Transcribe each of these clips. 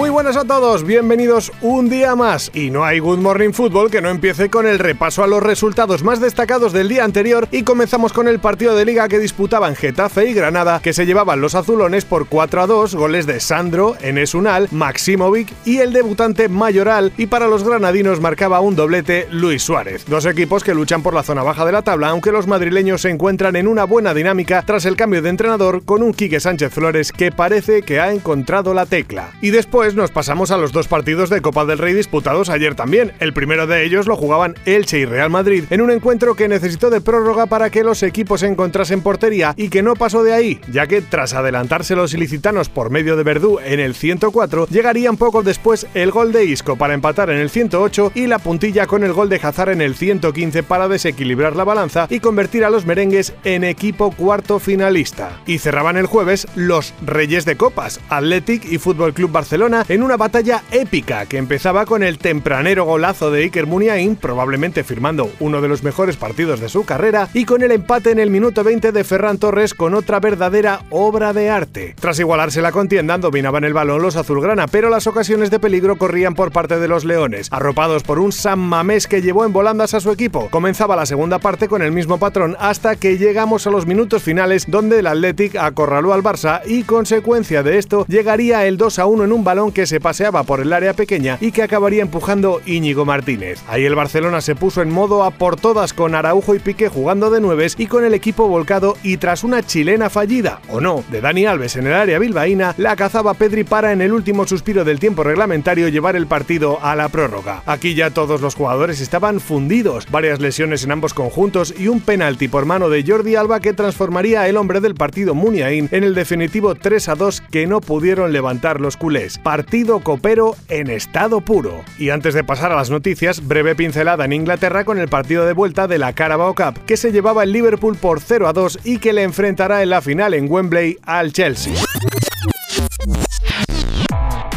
Muy buenas a todos, bienvenidos un día más. Y no hay Good Morning Football que no empiece con el repaso a los resultados más destacados del día anterior y comenzamos con el partido de liga que disputaban Getafe y Granada, que se llevaban los azulones por 4 a 2, goles de Sandro, Enes Unal, Maximovic y el debutante Mayoral, y para los granadinos marcaba un doblete Luis Suárez. Dos equipos que luchan por la zona baja de la tabla, aunque los madrileños se encuentran en una buena dinámica tras el cambio de entrenador con un Quique Sánchez Flores que parece que ha encontrado la tecla. Y después nos pasamos a los dos partidos de Copa del Rey disputados ayer también. El primero de ellos lo jugaban Elche y Real Madrid en un encuentro que necesitó de prórroga para que los equipos encontrasen portería y que no pasó de ahí, ya que tras adelantarse los ilicitanos por medio de Verdú en el 104, llegarían poco después el gol de Isco para empatar en el 108 y la puntilla con el gol de Hazard en el 115 para desequilibrar la balanza y convertir a los merengues en equipo cuarto finalista. Y cerraban el jueves los Reyes de Copas, Athletic y Fútbol Club Barcelona en una batalla épica que empezaba con el tempranero golazo de Iker Muniain, probablemente firmando uno de los mejores partidos de su carrera, y con el empate en el minuto 20 de Ferran Torres con otra verdadera obra de arte. Tras igualarse la contienda, dominaban el balón los azulgrana, pero las ocasiones de peligro corrían por parte de los leones, arropados por un San Mamés que llevó en volandas a su equipo. Comenzaba la segunda parte con el mismo patrón hasta que llegamos a los minutos finales donde el Athletic acorraló al Barça y consecuencia de esto llegaría el 2 a 1 en un balón que se paseaba por el área pequeña y que acabaría empujando Íñigo Martínez. Ahí el Barcelona se puso en modo a por todas con Araujo y Piqué jugando de nueves y con el equipo volcado y tras una chilena fallida, o no, de Dani Alves en el área bilbaína, la cazaba Pedri para en el último suspiro del tiempo reglamentario llevar el partido a la prórroga. Aquí ya todos los jugadores estaban fundidos, varias lesiones en ambos conjuntos y un penalti por mano de Jordi Alba que transformaría el hombre del partido Muniain en el definitivo 3 a 2 que no pudieron levantar los culés partido copero en estado puro. Y antes de pasar a las noticias, breve pincelada en Inglaterra con el partido de vuelta de la Carabao Cup, que se llevaba el Liverpool por 0 a 2 y que le enfrentará en la final en Wembley al Chelsea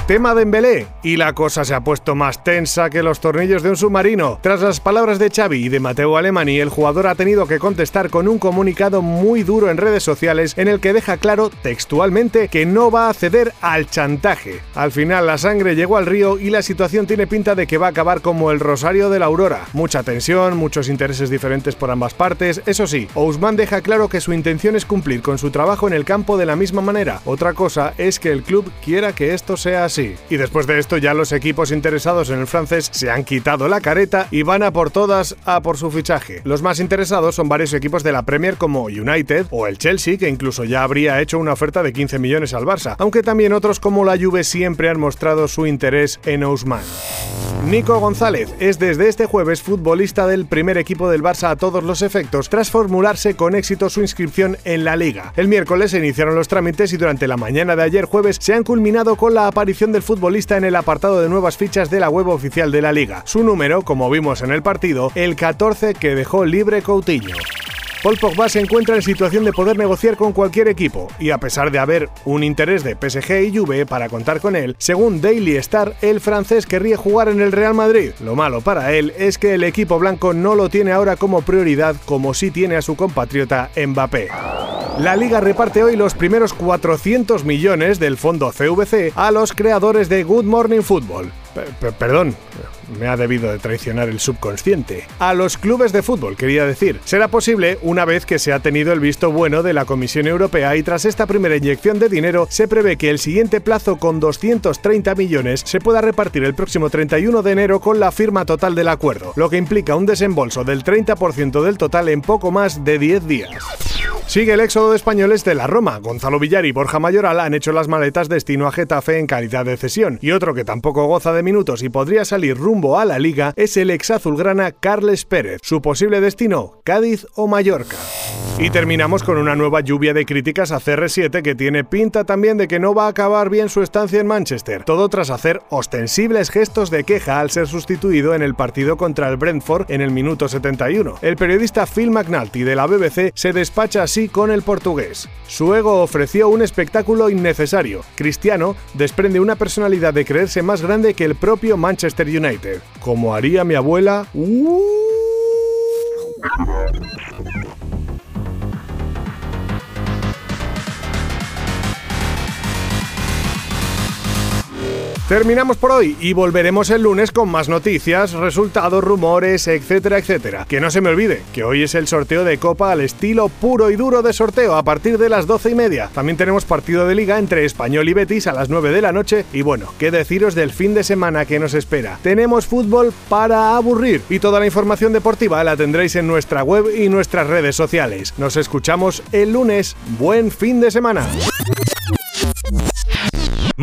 tema Dembélé y la cosa se ha puesto más tensa que los tornillos de un submarino. Tras las palabras de Xavi y de Mateo Alemani, el jugador ha tenido que contestar con un comunicado muy duro en redes sociales en el que deja claro textualmente que no va a ceder al chantaje. Al final la sangre llegó al río y la situación tiene pinta de que va a acabar como el Rosario de la Aurora. Mucha tensión, muchos intereses diferentes por ambas partes. Eso sí, Ousmane deja claro que su intención es cumplir con su trabajo en el campo de la misma manera. Otra cosa es que el club quiera que esto sea así. Y después de esto ya los equipos interesados en el francés se han quitado la careta y van a por todas a por su fichaje. Los más interesados son varios equipos de la Premier como United o el Chelsea, que incluso ya habría hecho una oferta de 15 millones al Barça, aunque también otros como la Juve siempre han mostrado su interés en Ousmane. Nico González es desde este jueves futbolista del primer equipo del Barça a todos los efectos tras formularse con éxito su inscripción en la liga. El miércoles se iniciaron los trámites y durante la mañana de ayer jueves se han culminado con la aparición del futbolista en el apartado de nuevas fichas de la web oficial de la liga. Su número, como vimos en el partido, el 14 que dejó libre Coutinho. Paul Pogba se encuentra en situación de poder negociar con cualquier equipo y a pesar de haber un interés de PSG y Juve para contar con él, según Daily Star, el francés querría jugar en el Real Madrid. Lo malo para él es que el equipo blanco no lo tiene ahora como prioridad como sí tiene a su compatriota Mbappé. La liga reparte hoy los primeros 400 millones del fondo CVC a los creadores de Good Morning Football. perdón, me ha debido de traicionar el subconsciente. A los clubes de fútbol, quería decir. Será posible una vez que se ha tenido el visto bueno de la Comisión Europea y tras esta primera inyección de dinero se prevé que el siguiente plazo con 230 millones se pueda repartir el próximo 31 de enero con la firma total del acuerdo, lo que implica un desembolso del 30% del total en poco más de 10 días. Sigue el éxodo de españoles de la Roma. Gonzalo Villar y Borja Mayoral han hecho las maletas destino a Getafe en calidad de cesión. Y otro que tampoco goza de minutos y podría salir rumbo a la liga es el ex azulgrana Carles Pérez. Su posible destino, Cádiz o Mallorca. Y terminamos con una nueva lluvia de críticas a CR7 que tiene pinta también de que no va a acabar bien su estancia en Manchester, todo tras hacer ostensibles gestos de queja al ser sustituido en el partido contra el Brentford en el minuto 71. El periodista Phil McNulty de la BBC se despacha así Con el portugués. Su ego ofreció un espectáculo innecesario. Cristiano desprende una personalidad de creerse más grande que el propio Manchester United. Como haría mi abuela... ¡uh! Terminamos por hoy y volveremos el lunes con más noticias, resultados, rumores, etcétera, etcétera. Que no se me olvide que hoy es el sorteo de Copa al estilo puro y duro de sorteo a partir de las doce y media. También tenemos partido de liga entre Español y Betis a las 9 de la noche y bueno, qué deciros del fin de semana que nos espera. Tenemos fútbol para aburrir y toda la información deportiva la tendréis en nuestra web y nuestras redes sociales. Nos escuchamos el lunes. Buen fin de semana.